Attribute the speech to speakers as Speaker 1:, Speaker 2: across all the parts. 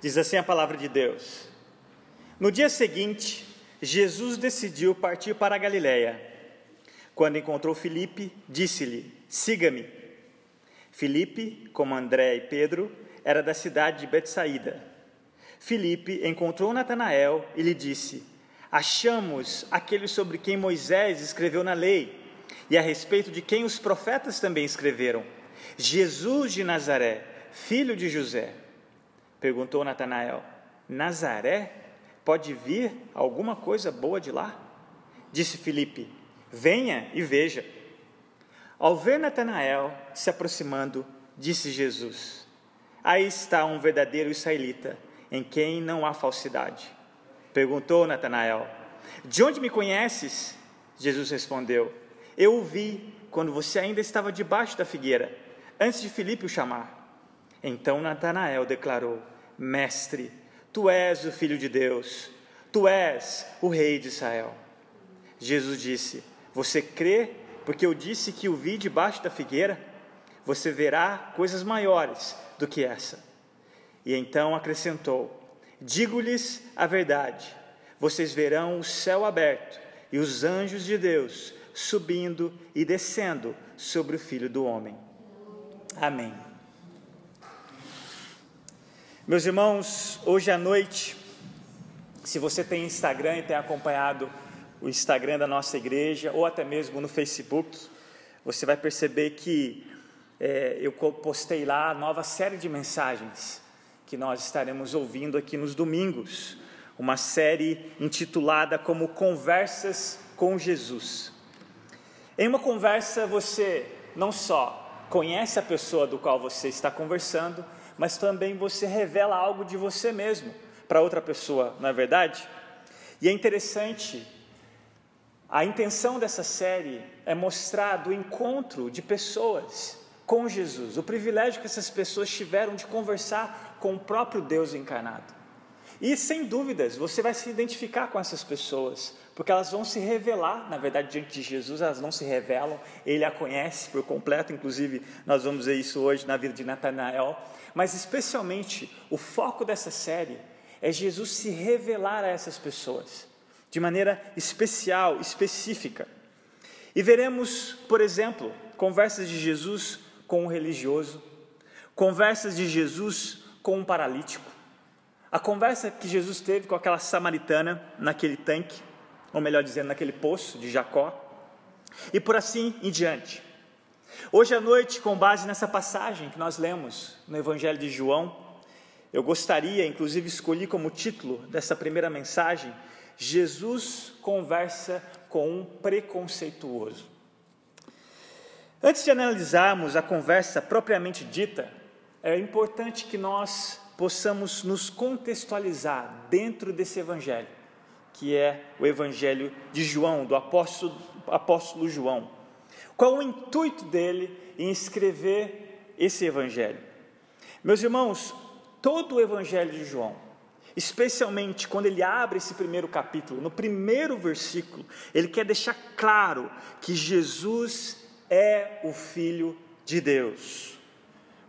Speaker 1: Diz assim a palavra de Deus. No dia seguinte, Jesus decidiu partir para a Galiléia. Quando encontrou Filipe, disse-lhe: Siga-me. Filipe, como André e Pedro, era da cidade de Betsaída. Filipe encontrou Natanael e lhe disse: Achamos aquele sobre quem Moisés escreveu na lei e a respeito de quem os profetas também escreveram, Jesus de Nazaré, filho de José. Perguntou Natanael: Nazaré? Pode vir alguma coisa boa de lá? Disse Filipe: Venha e veja. Ao ver Natanael se aproximando, disse Jesus: Aí está um verdadeiro israelita, em quem não há falsidade. Perguntou Natanael: De onde me conheces? Jesus respondeu: Eu o vi quando você ainda estava debaixo da figueira, antes de Filipe o chamar. Então Natanael declarou: Mestre, tu és o Filho de Deus, tu és o Rei de Israel. Jesus disse: Você crê porque eu disse que o vi debaixo da figueira? Você verá coisas maiores do que essa. E então acrescentou: Digo-lhes a verdade: vocês verão o céu aberto e os anjos de Deus subindo e descendo sobre o Filho do Homem. Amém. Meus irmãos, hoje à noite, se você tem Instagram e tem acompanhado o Instagram da nossa igreja, ou até mesmo no Facebook, você vai perceber que é, eu postei lá a nova série de mensagens que nós estaremos ouvindo aqui nos domingos, uma série intitulada como Conversas com Jesus. Em uma conversa você não só conhece a pessoa do qual você está conversando, mas também você revela algo de você mesmo para outra pessoa, não é verdade? E é interessante, a intenção dessa série é mostrar o encontro de pessoas com Jesus, o privilégio que essas pessoas tiveram de conversar com o próprio Deus encarnado. E sem dúvidas, você vai se identificar com essas pessoas, porque elas vão se revelar, na verdade, diante de Jesus, elas não se revelam, ele a conhece por completo, inclusive nós vamos ver isso hoje na vida de Natanael, mas especialmente o foco dessa série é Jesus se revelar a essas pessoas, de maneira especial, específica. E veremos, por exemplo, conversas de Jesus com um religioso, conversas de Jesus com um paralítico, a conversa que Jesus teve com aquela samaritana naquele tanque, ou melhor dizendo, naquele poço de Jacó, e por assim em diante. Hoje à noite, com base nessa passagem que nós lemos no Evangelho de João, eu gostaria, inclusive, escolhi como título dessa primeira mensagem: Jesus conversa com um preconceituoso. Antes de analisarmos a conversa propriamente dita, é importante que nós possamos nos contextualizar dentro desse evangelho, que é o evangelho de João, do apóstolo, apóstolo João. Qual o intuito dele em escrever esse evangelho? Meus irmãos, todo o evangelho de João, especialmente quando ele abre esse primeiro capítulo, no primeiro versículo, ele quer deixar claro que Jesus é o Filho de Deus.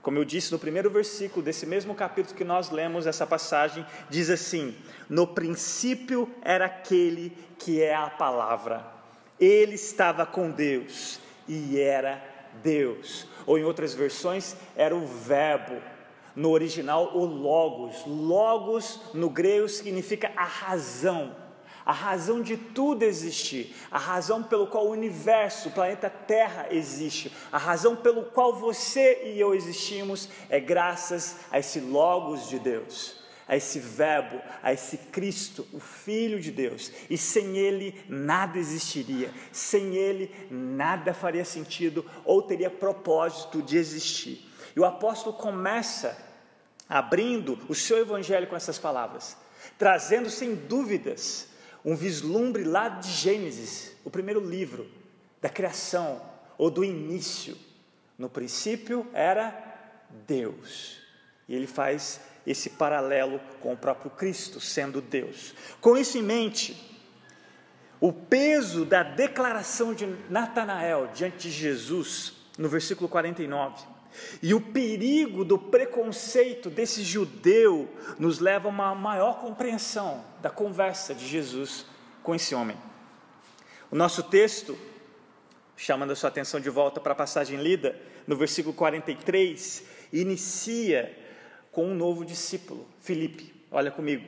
Speaker 1: Como eu disse no primeiro versículo desse mesmo capítulo que nós lemos, essa passagem diz assim: No princípio era aquele que é a palavra, ele estava com Deus e era Deus. Ou em outras versões, era o Verbo. No original, o Logos. Logos no grego significa a razão a razão de tudo existir, a razão pelo qual o universo, o planeta Terra existe, a razão pelo qual você e eu existimos é graças a esse Logos de Deus, a esse Verbo, a esse Cristo, o Filho de Deus. E sem Ele nada existiria, sem Ele nada faria sentido ou teria propósito de existir. E o apóstolo começa abrindo o seu evangelho com essas palavras, trazendo sem dúvidas um vislumbre lá de Gênesis, o primeiro livro da criação ou do início. No princípio era Deus. E ele faz esse paralelo com o próprio Cristo sendo Deus. Com isso em mente, o peso da declaração de Natanael diante de Jesus, no versículo 49, E o perigo do preconceito desse judeu nos leva a uma maior compreensão da conversa de Jesus com esse homem. O nosso texto, chamando a sua atenção de volta para a passagem lida, no versículo 43, inicia com um novo discípulo, Filipe. Olha comigo.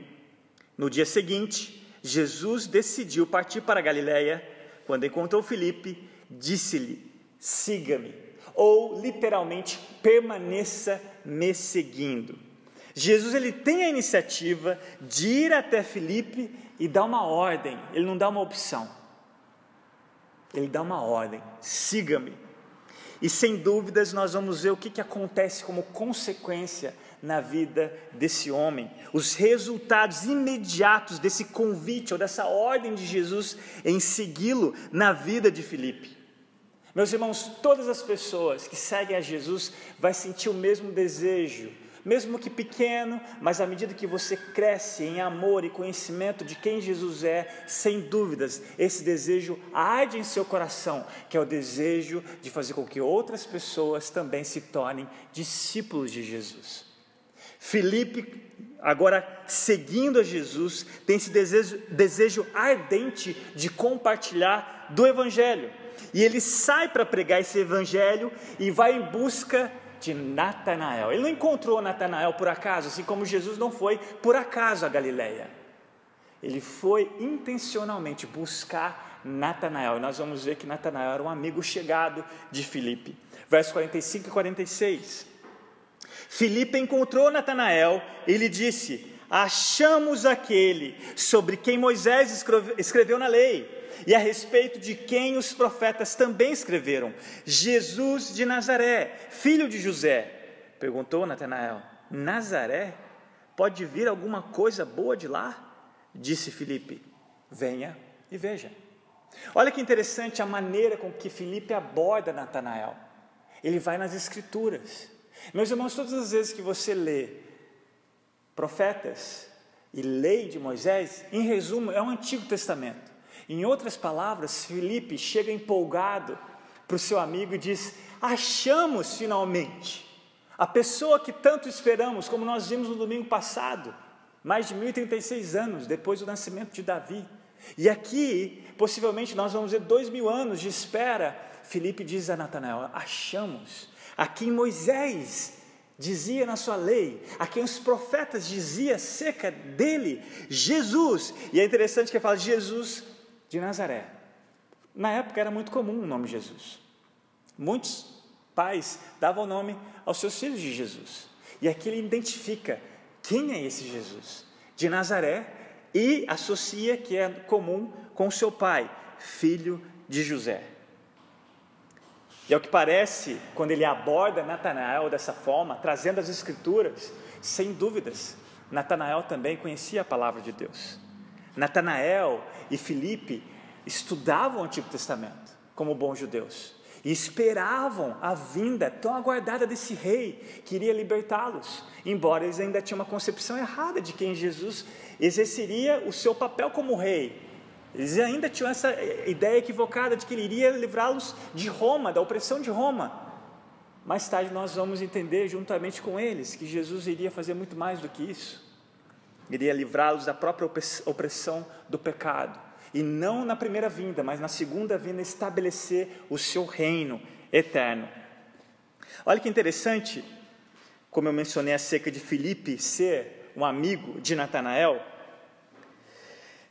Speaker 1: No dia seguinte, Jesus decidiu partir para a Galiléia. Quando encontrou Filipe, disse-lhe: Siga-me, ou literalmente, permaneça me seguindo. Jesus ele tem a iniciativa de ir até Filipe e dar uma ordem, ele não dá uma opção. Ele dá uma ordem: siga-me. E sem dúvidas nós vamos ver o que, que acontece como consequência na vida desse homem, os resultados imediatos desse convite ou dessa ordem de Jesus em segui-lo na vida de Filipe. Meus irmãos, todas as pessoas que seguem a Jesus vai sentir o mesmo desejo, mesmo que pequeno, mas à medida que você cresce em amor e conhecimento de quem Jesus é, sem dúvidas, esse desejo arde em seu coração, que é o desejo de fazer com que outras pessoas também se tornem discípulos de Jesus. Felipe, agora seguindo a Jesus, tem esse desejo, desejo ardente de compartilhar do Evangelho. E ele sai para pregar esse Evangelho e vai em busca de Natanael. Ele não encontrou Natanael por acaso, assim como Jesus não foi por acaso a Galileia. Ele foi intencionalmente buscar Natanael. E nós vamos ver que Natanael era um amigo chegado de Filipe. Versos 45 e 46. Filipe encontrou Natanael e lhe disse: Achamos aquele sobre quem Moisés escreveu na lei e a respeito de quem os profetas também escreveram: Jesus de Nazaré, filho de José. Perguntou Natanael: Nazaré? Pode vir alguma coisa boa de lá? Disse Filipe: Venha e veja. Olha que interessante a maneira com que Filipe aborda Natanael. Ele vai nas Escrituras. Meus irmãos, todas as vezes que você lê profetas e lei de Moisés, em resumo, é o Antigo Testamento. Em outras palavras, Felipe chega empolgado para o seu amigo e diz: Achamos finalmente a pessoa que tanto esperamos, como nós vimos no domingo passado, mais de 1036 anos depois do nascimento de Davi. E aqui, possivelmente, nós vamos ver dois mil anos de espera. Felipe diz a Natanael: Achamos a quem Moisés dizia na sua lei, a quem os profetas diziam acerca dele, Jesus. E é interessante que ele fala Jesus de Nazaré. Na época era muito comum o nome Jesus. Muitos pais davam o nome aos seus filhos de Jesus. E aqui ele identifica quem é esse Jesus de Nazaré e associa que é comum com seu pai, filho de José. E ao que parece, quando ele aborda Natanael dessa forma, trazendo as escrituras, sem dúvidas, Natanael também conhecia a palavra de Deus. Natanael e Filipe estudavam o Antigo Testamento como bons judeus e esperavam a vinda tão aguardada desse rei que iria libertá-los, embora eles ainda tinham uma concepção errada de quem Jesus exerceria o seu papel como rei. Eles ainda tinham essa ideia equivocada de que ele iria livrá-los de Roma, da opressão de Roma. Mais tarde nós vamos entender, juntamente com eles, que Jesus iria fazer muito mais do que isso iria livrá-los da própria opressão do pecado. E não na primeira vinda, mas na segunda vinda estabelecer o seu reino eterno. Olha que interessante, como eu mencionei acerca de Filipe ser um amigo de Natanael.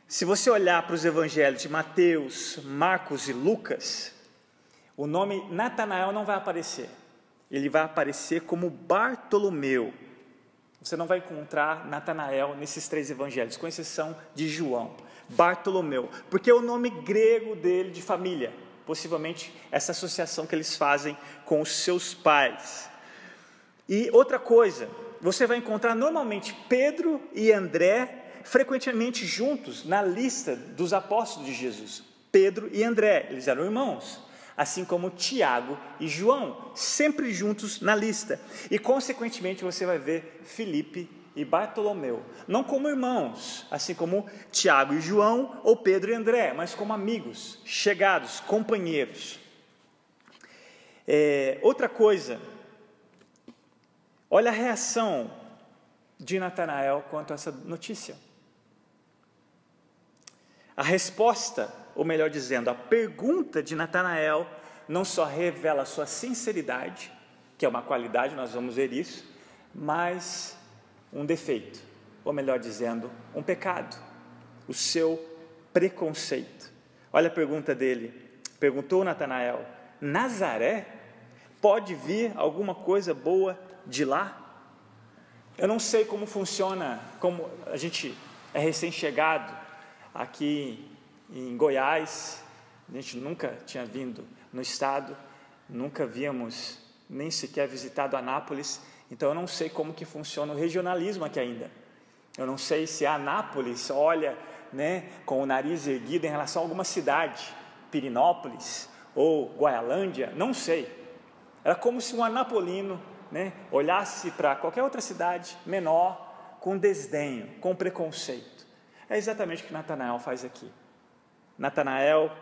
Speaker 1: Se você olhar para os evangelhos de Mateus, Marcos e Lucas, o nome Natanael não vai aparecer. Ele vai aparecer como Bartolomeu. Você não vai encontrar Natanael nesses três evangelhos, com exceção de João. Bartolomeu, porque é o nome grego dele de família, possivelmente essa associação que eles fazem com os seus pais. E outra coisa, você vai encontrar normalmente Pedro e André frequentemente juntos na lista dos apóstolos de Jesus. Pedro e André, eles eram irmãos assim como Tiago e João, sempre juntos na lista. E, consequentemente, você vai ver Felipe e Bartolomeu, não como irmãos, assim como Tiago e João, ou Pedro e André, mas como amigos, chegados, companheiros. É, outra coisa Olha a reação de Natanael quanto a essa notícia. A resposta, ou melhor dizendo, a pergunta de Natanael não só revela sua sinceridade, que é uma qualidade, nós vamos ver isso, mas um defeito, ou melhor dizendo, um pecado, o seu preconceito. Olha a pergunta dele. Perguntou Natanael: Nazaré? Pode vir alguma coisa boa de lá? Eu não sei como funciona, como a gente é recém-chegado aqui em Goiás, a gente nunca tinha vindo no estado, nunca víamos nem sequer visitado Anápolis, então eu não sei como que funciona o regionalismo aqui ainda. Eu não sei se Anápolis olha né, com o nariz erguido em relação a alguma cidade, Pirinópolis ou Guaialândia, não sei. Era como se um anapolino né, olhasse para qualquer outra cidade menor com desdenho, com preconceito. É exatamente o que Natanael faz aqui. Natanael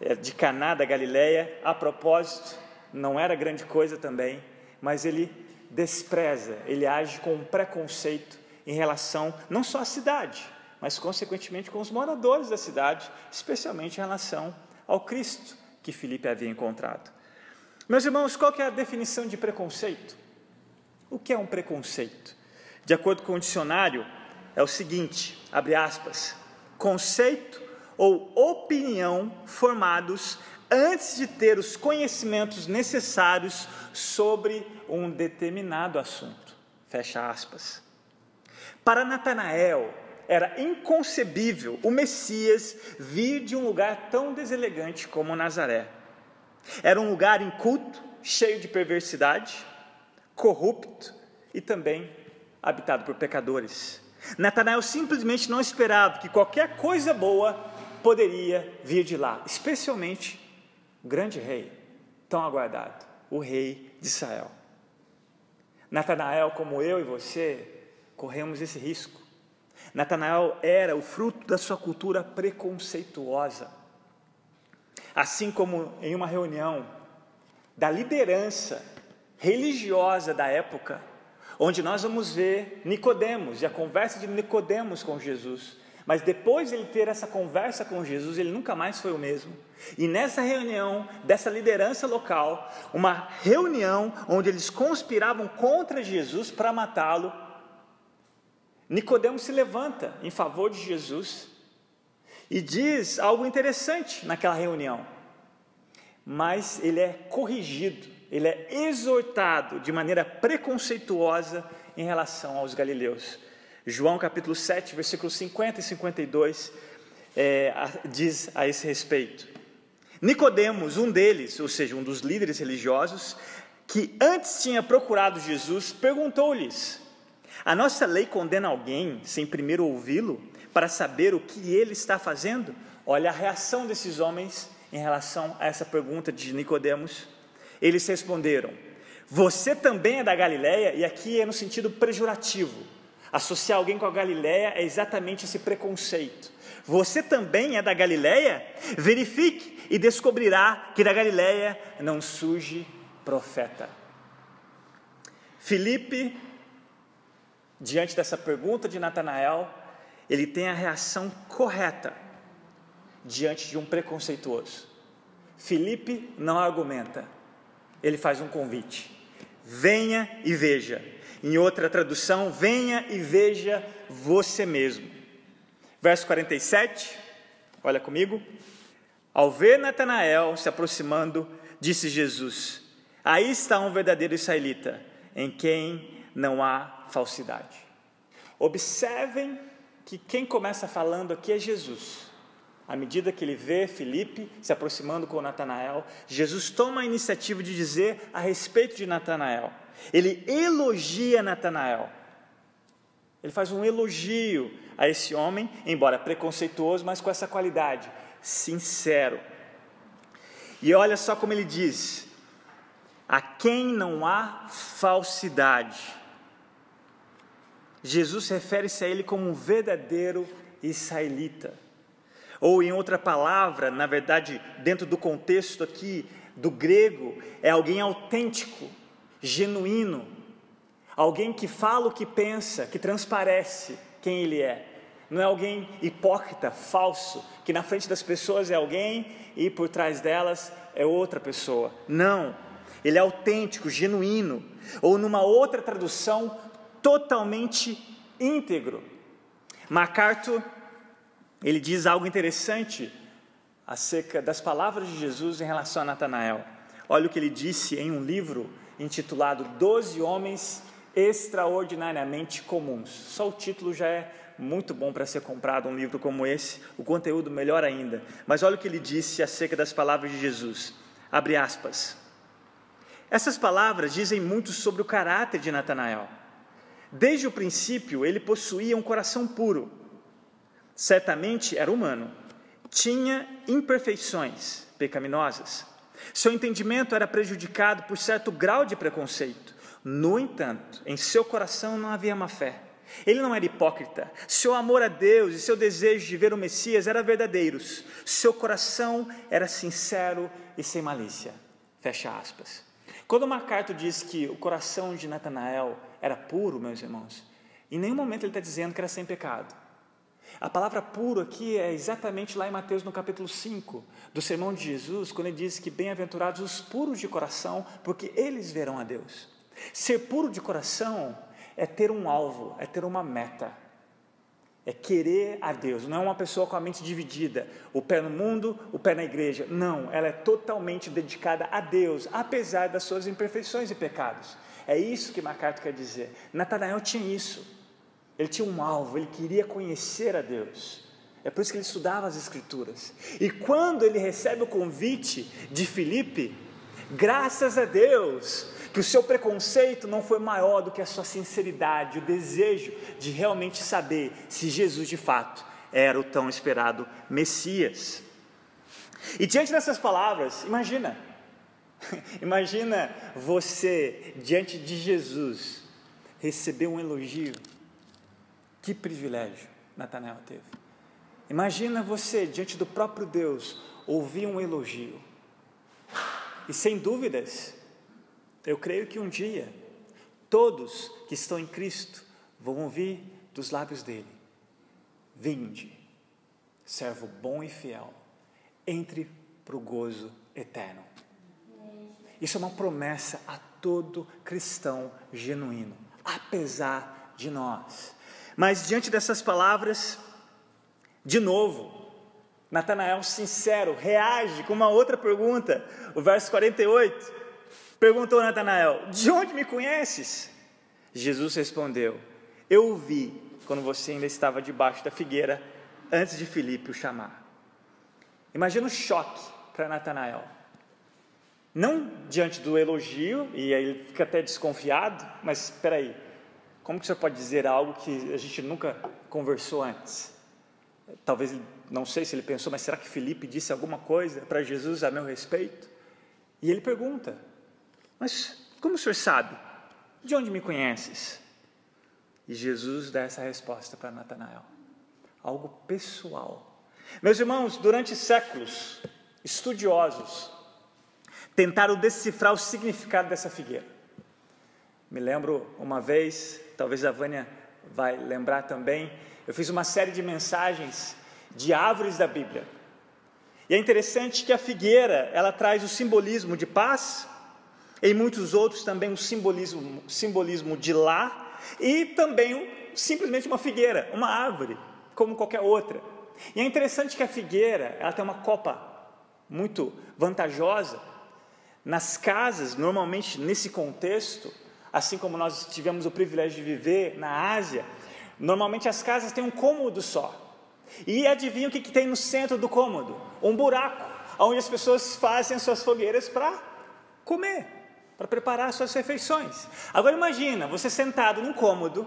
Speaker 1: é de Caná da Galileia, a propósito, não era grande coisa também, mas ele despreza, ele age com um preconceito em relação não só à cidade, mas consequentemente com os moradores da cidade, especialmente em relação ao Cristo que Filipe havia encontrado. Meus irmãos, qual é a definição de preconceito? O que é um preconceito? De acordo com o dicionário, é o seguinte, abre aspas, conceito ou opinião formados antes de ter os conhecimentos necessários sobre um determinado assunto. Fecha aspas. Para Natanael, era inconcebível o Messias vir de um lugar tão deselegante como Nazaré. Era um lugar inculto, cheio de perversidade, corrupto e também habitado por pecadores. Natanael simplesmente não esperava que qualquer coisa boa poderia vir de lá, especialmente o grande rei, tão aguardado, o rei de Israel. Natanael, como eu e você, corremos esse risco. Natanael era o fruto da sua cultura preconceituosa. Assim como em uma reunião da liderança religiosa da época, onde nós vamos ver Nicodemos e a conversa de Nicodemos com Jesus. Mas depois de ele ter essa conversa com Jesus, ele nunca mais foi o mesmo. E nessa reunião dessa liderança local, uma reunião onde eles conspiravam contra Jesus para matá-lo, Nicodemos se levanta em favor de Jesus e diz algo interessante naquela reunião. Mas ele é corrigido, ele é exortado de maneira preconceituosa em relação aos galileus. João capítulo 7, versículos 50 e 52 é, diz a esse respeito. Nicodemos, um deles, ou seja, um dos líderes religiosos, que antes tinha procurado Jesus, perguntou-lhes: a nossa lei condena alguém sem primeiro ouvi-lo para saber o que ele está fazendo? Olha a reação desses homens em relação a essa pergunta de Nicodemos. Eles responderam: Você também é da Galileia? E aqui é no sentido pejorativo. Associar alguém com a Galileia é exatamente esse preconceito. Você também é da Galileia? Verifique e descobrirá que da Galileia não surge profeta. Filipe diante dessa pergunta de Natanael, ele tem a reação correta diante de um preconceituoso. Felipe não argumenta, ele faz um convite: venha e veja. Em outra tradução, venha e veja você mesmo. Verso 47, olha comigo. Ao ver Natanael se aproximando, disse Jesus: Aí está um verdadeiro israelita, em quem não há falsidade. Observem que quem começa falando aqui é Jesus. À medida que ele vê Felipe se aproximando com Natanael, Jesus toma a iniciativa de dizer a respeito de Natanael. Ele elogia Natanael. Ele faz um elogio a esse homem, embora preconceituoso, mas com essa qualidade, sincero. E olha só como ele diz: a quem não há falsidade. Jesus refere-se a ele como um verdadeiro israelita. Ou, em outra palavra, na verdade, dentro do contexto aqui do grego, é alguém autêntico, genuíno, alguém que fala o que pensa, que transparece quem ele é. Não é alguém hipócrita, falso, que na frente das pessoas é alguém e por trás delas é outra pessoa. Não. Ele é autêntico, genuíno, ou numa outra tradução, totalmente íntegro. MacArthur, ele diz algo interessante acerca das palavras de Jesus em relação a Natanael. Olha o que ele disse em um livro intitulado Doze Homens Extraordinariamente Comuns. Só o título já é muito bom para ser comprado um livro como esse, o conteúdo melhor ainda. Mas olha o que ele disse acerca das palavras de Jesus. Abre aspas. Essas palavras dizem muito sobre o caráter de Natanael. Desde o princípio, ele possuía um coração puro. Certamente era humano. Tinha imperfeições pecaminosas. Seu entendimento era prejudicado por certo grau de preconceito. No entanto, em seu coração não havia má fé. Ele não era hipócrita. Seu amor a Deus e seu desejo de ver o Messias eram verdadeiros. Seu coração era sincero e sem malícia. Fecha aspas. Quando MacArthur diz que o coração de Natanael era puro, meus irmãos, em nenhum momento ele está dizendo que era sem pecado. A palavra puro aqui é exatamente lá em Mateus no capítulo 5, do sermão de Jesus, quando ele diz que bem-aventurados os puros de coração, porque eles verão a Deus. Ser puro de coração é ter um alvo, é ter uma meta, é querer a Deus. Não é uma pessoa com a mente dividida, o pé no mundo, o pé na igreja. Não, ela é totalmente dedicada a Deus, apesar das suas imperfeições e pecados. É isso que MacArthur quer dizer. Natanael tinha isso. Ele tinha um alvo, ele queria conhecer a Deus. É por isso que ele estudava as Escrituras. E quando ele recebe o convite de Filipe, graças a Deus, que o seu preconceito não foi maior do que a sua sinceridade, o desejo de realmente saber se Jesus de fato era o tão esperado Messias. E diante dessas palavras, imagina, imagina você diante de Jesus receber um elogio. Que privilégio Natanael teve. Imagina você diante do próprio Deus ouvir um elogio. E sem dúvidas, eu creio que um dia todos que estão em Cristo vão ouvir dos lábios dele: Vinde, servo bom e fiel, entre para o gozo eterno. Isso é uma promessa a todo cristão genuíno, apesar de nós. Mas diante dessas palavras, de novo, Natanael, sincero, reage com uma outra pergunta, o verso 48. Perguntou Natanael: De onde me conheces? Jesus respondeu: Eu o vi quando você ainda estava debaixo da figueira, antes de Filipe o chamar. Imagina o choque para Natanael. Não diante do elogio, e aí ele fica até desconfiado, mas espera aí, como que você pode dizer algo que a gente nunca conversou antes? Talvez, não sei se ele pensou, mas será que Felipe disse alguma coisa para Jesus a meu respeito? E ele pergunta: mas como o senhor sabe? De onde me conheces? E Jesus dá essa resposta para Natanael. Algo pessoal. Meus irmãos, durante séculos, estudiosos tentaram decifrar o significado dessa figueira. Me lembro uma vez, talvez a Vânia vai lembrar também, eu fiz uma série de mensagens de árvores da Bíblia. E é interessante que a figueira, ela traz o simbolismo de paz, em muitos outros também um simbolismo, simbolismo de lá e também simplesmente uma figueira, uma árvore, como qualquer outra. E é interessante que a figueira, ela tem uma copa muito vantajosa. Nas casas, normalmente nesse contexto, assim como nós tivemos o privilégio de viver na Ásia, normalmente as casas têm um cômodo só. E adivinha o que, que tem no centro do cômodo? Um buraco, onde as pessoas fazem as suas fogueiras para comer para preparar suas refeições. Agora imagina, você sentado num cômodo,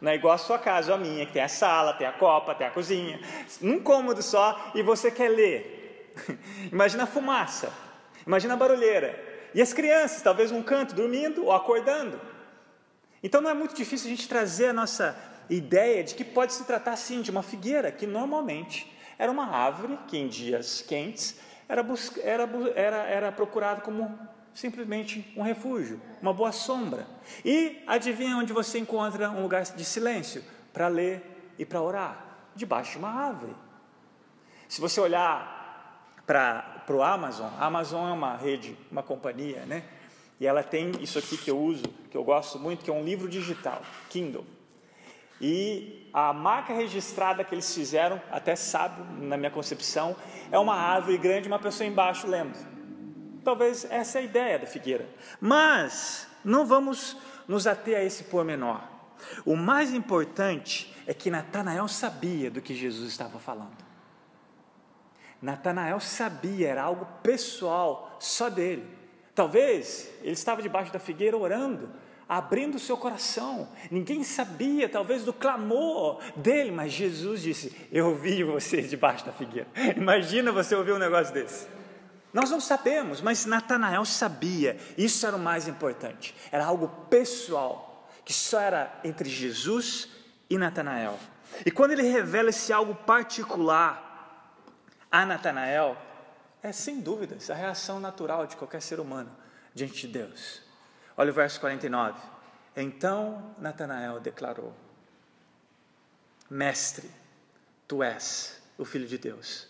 Speaker 1: não é igual a sua casa ou a minha, que tem a sala, tem a copa, tem a cozinha, num cômodo só, e você quer ler. imagina a fumaça, imagina a barulheira. E as crianças, talvez num canto, dormindo ou acordando. Então não é muito difícil a gente trazer a nossa ideia de que pode se tratar sim de uma figueira, que normalmente era uma árvore que em dias quentes era, era, era, era procurado como simplesmente um refúgio, uma boa sombra. E adivinha onde você encontra um lugar de silêncio para ler e para orar? Debaixo de uma árvore. Se você olhar para o Amazon, a Amazon é uma rede, uma companhia, né? E ela tem isso aqui que eu uso, que eu gosto muito, que é um livro digital, Kindle. E a marca registrada que eles fizeram, até sábio, na minha concepção, é uma árvore grande e uma pessoa embaixo lendo. Talvez essa é a ideia da figueira. Mas não vamos nos ater a esse pormenor. O mais importante é que Natanael sabia do que Jesus estava falando. Natanael sabia, era algo pessoal, só dele. Talvez ele estava debaixo da figueira orando, abrindo o seu coração. Ninguém sabia, talvez, do clamor dele, mas Jesus disse: Eu ouvi vocês debaixo da figueira. Imagina você ouvir um negócio desse. Nós não sabemos, mas Natanael sabia, isso era o mais importante, era algo pessoal, que só era entre Jesus e Natanael. E quando ele revela esse algo particular a Natanael, é sem dúvidas a reação natural de qualquer ser humano diante de Deus. Olha o verso 49. Então Natanael declarou: Mestre, tu és o Filho de Deus,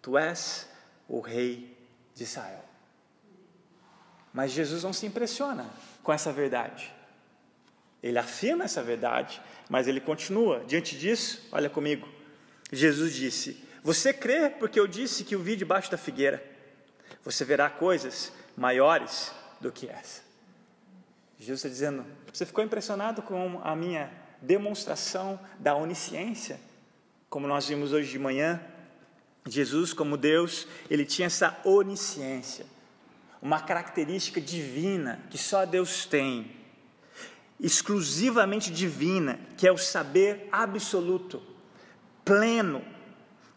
Speaker 1: tu és o Rei de Israel. Mas Jesus não se impressiona com essa verdade. Ele afirma essa verdade, mas ele continua. Diante disso, olha comigo. Jesus disse: Você crê porque eu disse que o vi debaixo da figueira? Você verá coisas maiores do que essa. Jesus está dizendo: Você ficou impressionado com a minha demonstração da onisciência? Como nós vimos hoje de manhã, Jesus, como Deus, ele tinha essa onisciência, uma característica divina que só Deus tem, exclusivamente divina, que é o saber absoluto, pleno,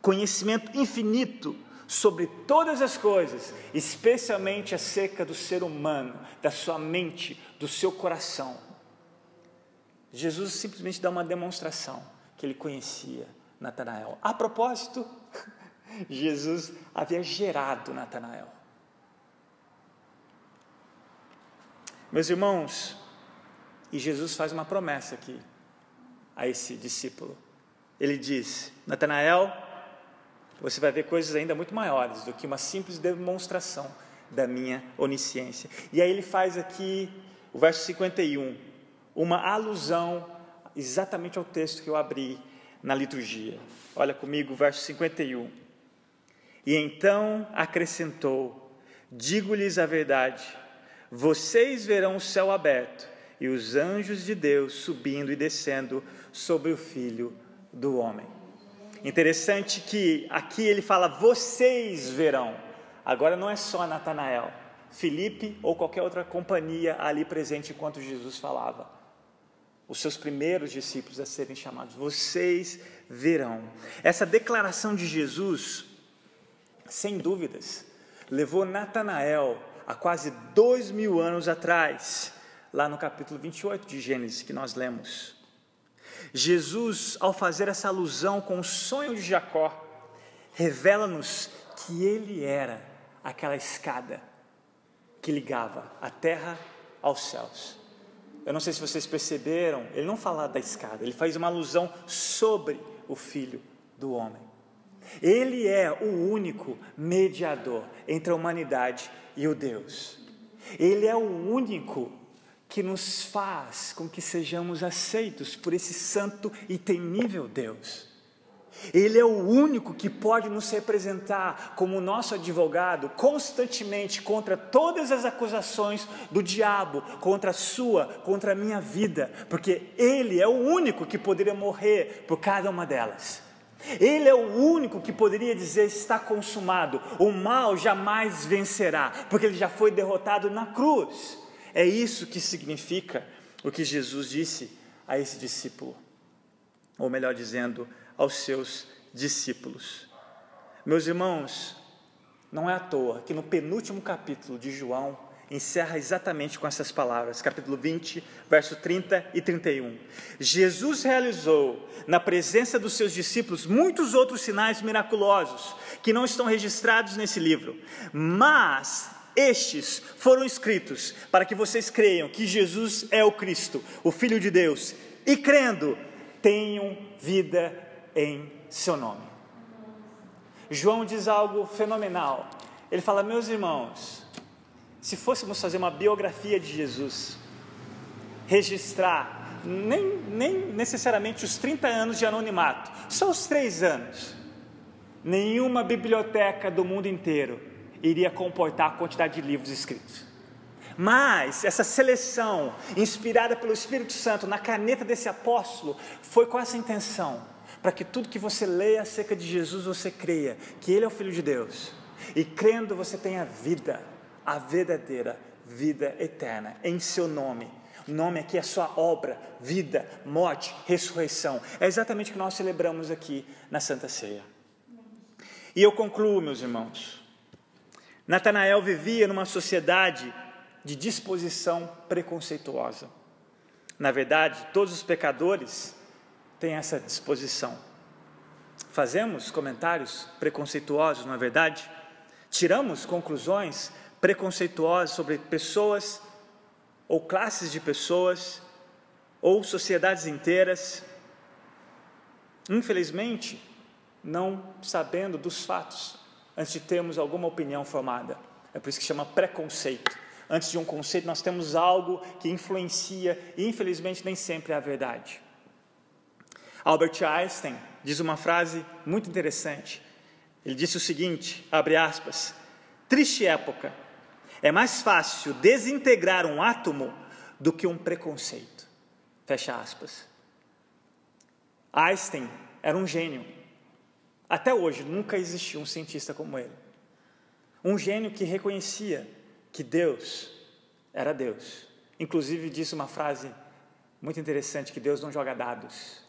Speaker 1: conhecimento infinito sobre todas as coisas, especialmente acerca do ser humano, da sua mente, do seu coração. Jesus simplesmente dá uma demonstração que ele conhecia Natanael. A propósito, Jesus havia gerado Natanael. Meus irmãos, e Jesus faz uma promessa aqui a esse discípulo. Ele diz: Natanael, você vai ver coisas ainda muito maiores do que uma simples demonstração da minha onisciência. E aí ele faz aqui o verso 51, uma alusão exatamente ao texto que eu abri na liturgia. Olha comigo o verso 51. E então acrescentou: Digo-lhes a verdade, vocês verão o céu aberto e os anjos de Deus subindo e descendo sobre o filho do homem. Interessante que aqui ele fala: vocês verão. Agora não é só Natanael, Felipe ou qualquer outra companhia ali presente enquanto Jesus falava. Os seus primeiros discípulos a serem chamados, vocês verão. Essa declaração de Jesus, sem dúvidas, levou Natanael a quase dois mil anos atrás, lá no capítulo 28 de Gênesis que nós lemos. Jesus, ao fazer essa alusão com o sonho de Jacó, revela-nos que ele era aquela escada que ligava a terra aos céus. Eu não sei se vocês perceberam, ele não fala da escada, ele faz uma alusão sobre o filho do homem. Ele é o único mediador entre a humanidade e o Deus. Ele é o único que nos faz com que sejamos aceitos por esse santo e temível Deus. Ele é o único que pode nos representar como nosso advogado constantemente contra todas as acusações do diabo, contra a sua, contra a minha vida, porque Ele é o único que poderia morrer por cada uma delas. Ele é o único que poderia dizer: está consumado, o mal jamais vencerá, porque ele já foi derrotado na cruz. É isso que significa o que Jesus disse a esse discípulo, ou melhor dizendo, aos seus discípulos. Meus irmãos, não é à toa que no penúltimo capítulo de João encerra exatamente com essas palavras, capítulo 20, verso 30 e 31. Jesus realizou na presença dos seus discípulos muitos outros sinais miraculosos que não estão registrados nesse livro, mas estes foram escritos para que vocês creiam que Jesus é o Cristo, o Filho de Deus, e crendo, tenham vida em seu nome. João diz algo fenomenal. Ele fala: Meus irmãos, se fôssemos fazer uma biografia de Jesus, registrar nem, nem necessariamente os 30 anos de anonimato, só os três anos, nenhuma biblioteca do mundo inteiro iria comportar a quantidade de livros escritos. Mas essa seleção, inspirada pelo Espírito Santo na caneta desse apóstolo, foi com essa intenção, para que tudo que você leia acerca de Jesus você creia que Ele é o Filho de Deus, e crendo você tenha vida, a verdadeira vida eterna, em seu nome. O nome aqui é sua obra, vida, morte, ressurreição. É exatamente o que nós celebramos aqui na Santa Ceia. E eu concluo, meus irmãos. Natanael vivia numa sociedade de disposição preconceituosa. Na verdade, todos os pecadores têm essa disposição. Fazemos comentários preconceituosos, não é verdade? Tiramos conclusões preconceituosas sobre pessoas ou classes de pessoas ou sociedades inteiras. Infelizmente, não sabendo dos fatos antes de termos alguma opinião formada. É por isso que chama preconceito. Antes de um conceito, nós temos algo que influencia e, infelizmente, nem sempre é a verdade. Albert Einstein diz uma frase muito interessante. Ele disse o seguinte: abre aspas, triste época, é mais fácil desintegrar um átomo do que um preconceito. Fecha aspas. Einstein era um gênio. Até hoje nunca existiu um cientista como ele. Um gênio que reconhecia que Deus era Deus. Inclusive disse uma frase muito interessante que Deus não joga dados.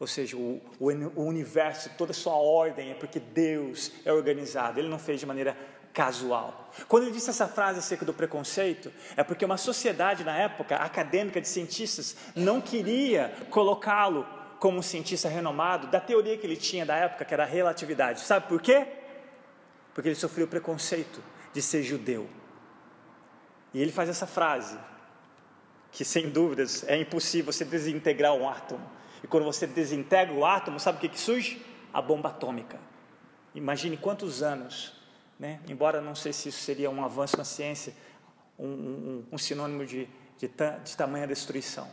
Speaker 1: Ou seja, o, o, o universo, toda a sua ordem é porque Deus é organizado. Ele não fez de maneira casual. Quando ele disse essa frase acerca do preconceito, é porque uma sociedade na época acadêmica de cientistas não queria colocá-lo como um cientista renomado da teoria que ele tinha da época, que era a relatividade. Sabe por quê? Porque ele sofreu o preconceito de ser judeu. E ele faz essa frase, que sem dúvidas é impossível você desintegrar um átomo. E quando você desintegra o átomo, sabe o que, que surge? A bomba atômica. Imagine quantos anos né? embora não sei se isso seria um avanço na ciência, um, um, um sinônimo de, de, de tamanha destruição.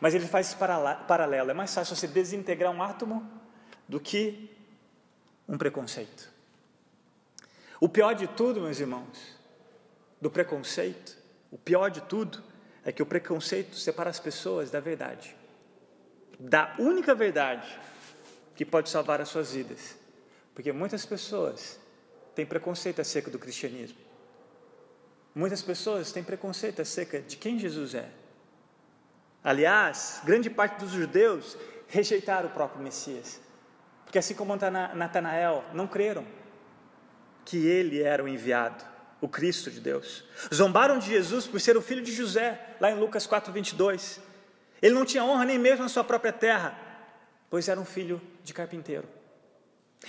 Speaker 1: Mas ele faz esse paralelo. É mais fácil você desintegrar um átomo do que um preconceito. O pior de tudo, meus irmãos, do preconceito, o pior de tudo é que o preconceito separa as pessoas da verdade, da única verdade que pode salvar as suas vidas. Porque muitas pessoas têm preconceito acerca do cristianismo. Muitas pessoas têm preconceito acerca de quem Jesus é. Aliás, grande parte dos judeus rejeitaram o próprio Messias, porque assim como Natanael, não creram que ele era o enviado, o Cristo de Deus. Zombaram de Jesus por ser o filho de José, lá em Lucas 4, 22. Ele não tinha honra nem mesmo na sua própria terra, pois era um filho de carpinteiro.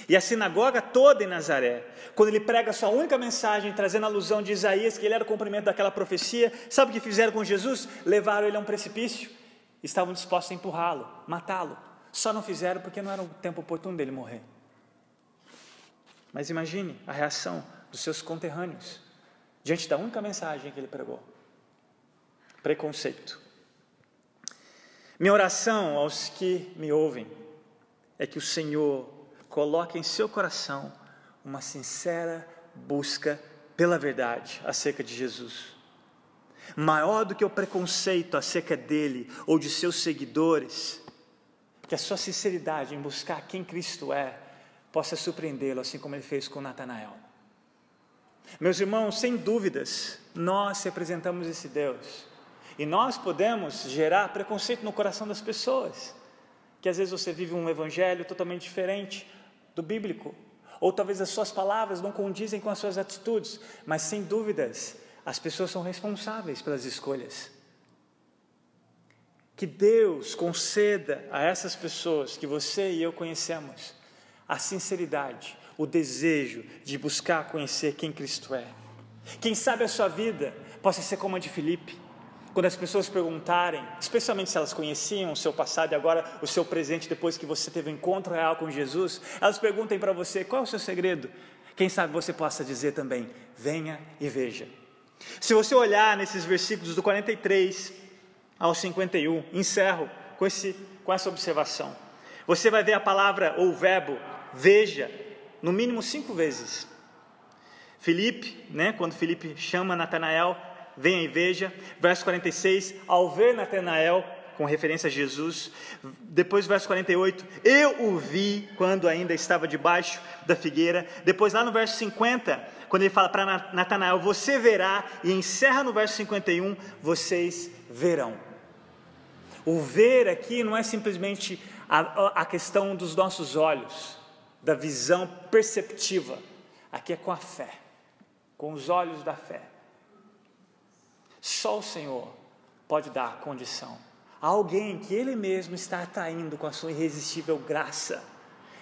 Speaker 1: E a sinagoga toda em Nazaré, quando ele prega sua única mensagem, trazendo a alusão de Isaías, que ele era o cumprimento daquela profecia, sabe o que fizeram com Jesus? Levaram ele a um precipício, estavam dispostos a empurrá-lo, matá-lo. Só não fizeram porque não era o tempo oportuno dele morrer. Mas imagine a reação dos seus conterrâneos diante da única mensagem que ele pregou: preconceito. Minha oração aos que me ouvem é que o Senhor coloque em seu coração uma sincera busca pela verdade acerca de Jesus. Maior do que o preconceito acerca dele ou de seus seguidores, que a sua sinceridade em buscar quem Cristo é possa surpreendê-lo, assim como ele fez com Natanael. Meus irmãos, sem dúvidas, nós representamos esse Deus e nós podemos gerar preconceito no coração das pessoas. Que às vezes você vive um evangelho totalmente diferente, do bíblico. Ou talvez as suas palavras não condizem com as suas atitudes, mas sem dúvidas, as pessoas são responsáveis pelas escolhas. Que Deus conceda a essas pessoas que você e eu conhecemos a sinceridade, o desejo de buscar conhecer quem Cristo é. Quem sabe a sua vida possa ser como a de Filipe. Quando as pessoas perguntarem, especialmente se elas conheciam o seu passado e agora o seu presente depois que você teve um encontro real com Jesus, elas perguntem para você qual é o seu segredo. Quem sabe você possa dizer também: venha e veja. Se você olhar nesses versículos do 43 ao 51, encerro com, esse, com essa observação. Você vai ver a palavra ou o verbo veja no mínimo cinco vezes. Filipe, né, quando Filipe chama Natanael, venha e veja. Verso 46, ao ver Natanael, com referência a Jesus. Depois, verso 48, eu o vi quando ainda estava debaixo da figueira. Depois, lá no verso 50, quando ele fala para Natanael, você verá, e encerra no verso 51, vocês verão. O ver aqui não é simplesmente a, a questão dos nossos olhos, da visão perceptiva, aqui é com a fé, com os olhos da fé. Só o Senhor pode dar condição a alguém que Ele mesmo está atraindo com a sua irresistível graça,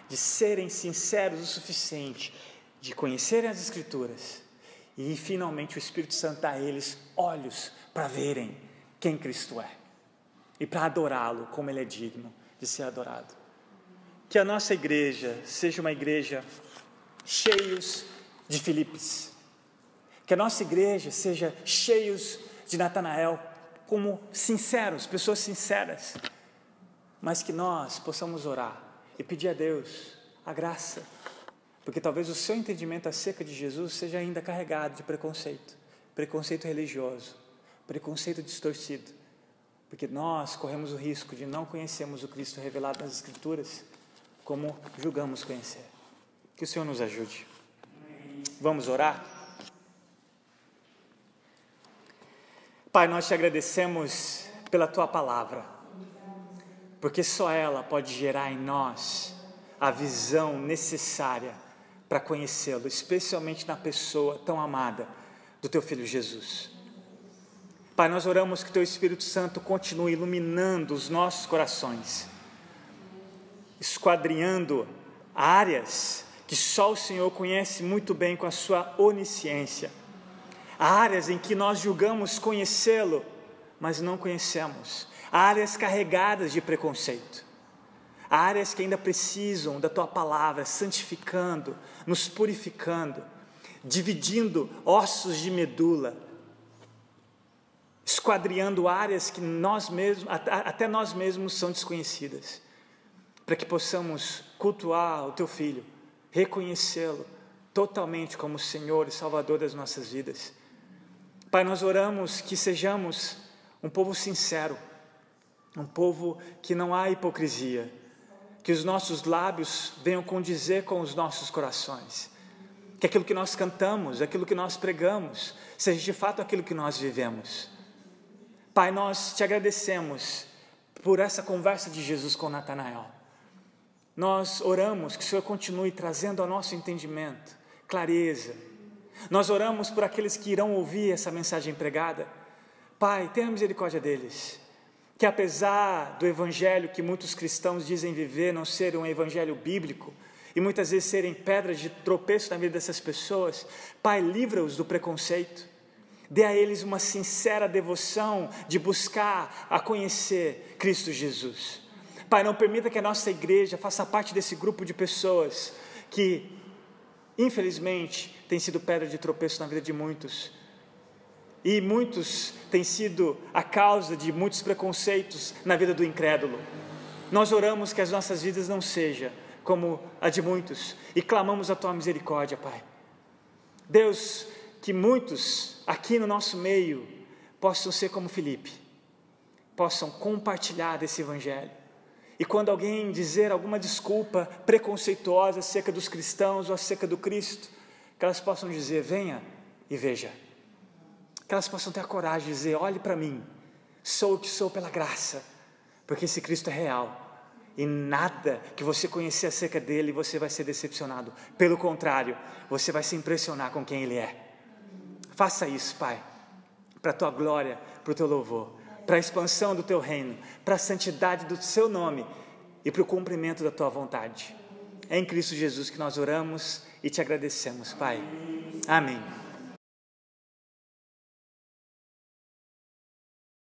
Speaker 1: de serem sinceros o suficiente, de conhecerem as Escrituras e finalmente o Espírito Santo dá a eles olhos para verem quem Cristo é e para adorá-lo como Ele é digno de ser adorado. Que a nossa igreja seja uma igreja cheios de Filipes, que a nossa igreja seja cheios de Natanael, como sinceros, pessoas sinceras, mas que nós possamos orar e pedir a Deus a graça, porque talvez o seu entendimento acerca de Jesus seja ainda carregado de preconceito, preconceito religioso, preconceito distorcido, porque nós corremos o risco de não conhecermos o Cristo revelado nas Escrituras como julgamos conhecer. Que o Senhor nos ajude. Vamos orar? Pai, nós te agradecemos pela tua palavra, porque só ela pode gerar em nós a visão necessária para conhecê-lo, especialmente na pessoa tão amada do teu filho Jesus. Pai, nós oramos que teu Espírito Santo continue iluminando os nossos corações, esquadrinhando áreas que só o Senhor conhece muito bem com a sua onisciência áreas em que nós julgamos conhecê-lo, mas não conhecemos. Áreas carregadas de preconceito. Áreas que ainda precisam da tua palavra, santificando, nos purificando, dividindo ossos de medula, esquadriando áreas que nós mesmos, até nós mesmos são desconhecidas, para que possamos cultuar o teu filho, reconhecê-lo totalmente como Senhor e Salvador das nossas vidas. Pai, nós oramos que sejamos um povo sincero, um povo que não há hipocrisia, que os nossos lábios venham condizer com os nossos corações, que aquilo que nós cantamos, aquilo que nós pregamos, seja de fato aquilo que nós vivemos. Pai, nós te agradecemos por essa conversa de Jesus com Natanael. Nós oramos que o Senhor continue trazendo ao nosso entendimento clareza, nós oramos por aqueles que irão ouvir essa mensagem pregada. Pai, tenha misericórdia deles. Que apesar do evangelho que muitos cristãos dizem viver não ser um evangelho bíblico, e muitas vezes serem pedras de tropeço na vida dessas pessoas, Pai, livra-os do preconceito. Dê a eles uma sincera devoção de buscar a conhecer Cristo Jesus. Pai, não permita que a nossa igreja faça parte desse grupo de pessoas que, infelizmente, tem sido pedra de tropeço na vida de muitos. E muitos têm sido a causa de muitos preconceitos na vida do incrédulo. Nós oramos que as nossas vidas não sejam como a de muitos e clamamos a tua misericórdia, Pai. Deus, que muitos aqui no nosso meio possam ser como Felipe, possam compartilhar desse evangelho. E quando alguém dizer alguma desculpa preconceituosa acerca dos cristãos ou acerca do Cristo, que elas possam dizer: venha e veja. Que elas possam ter a coragem de dizer: olhe para mim, sou o que sou pela graça, porque esse Cristo é real. E nada que você conhecer acerca dele você vai ser decepcionado. Pelo contrário, você vai se impressionar com quem ele é. Faça isso, Pai, para a tua glória, para o teu louvor, para a expansão do teu reino, para a santidade do seu nome e para o cumprimento da tua vontade. É em Cristo Jesus que nós oramos e te agradecemos, Pai. Amém.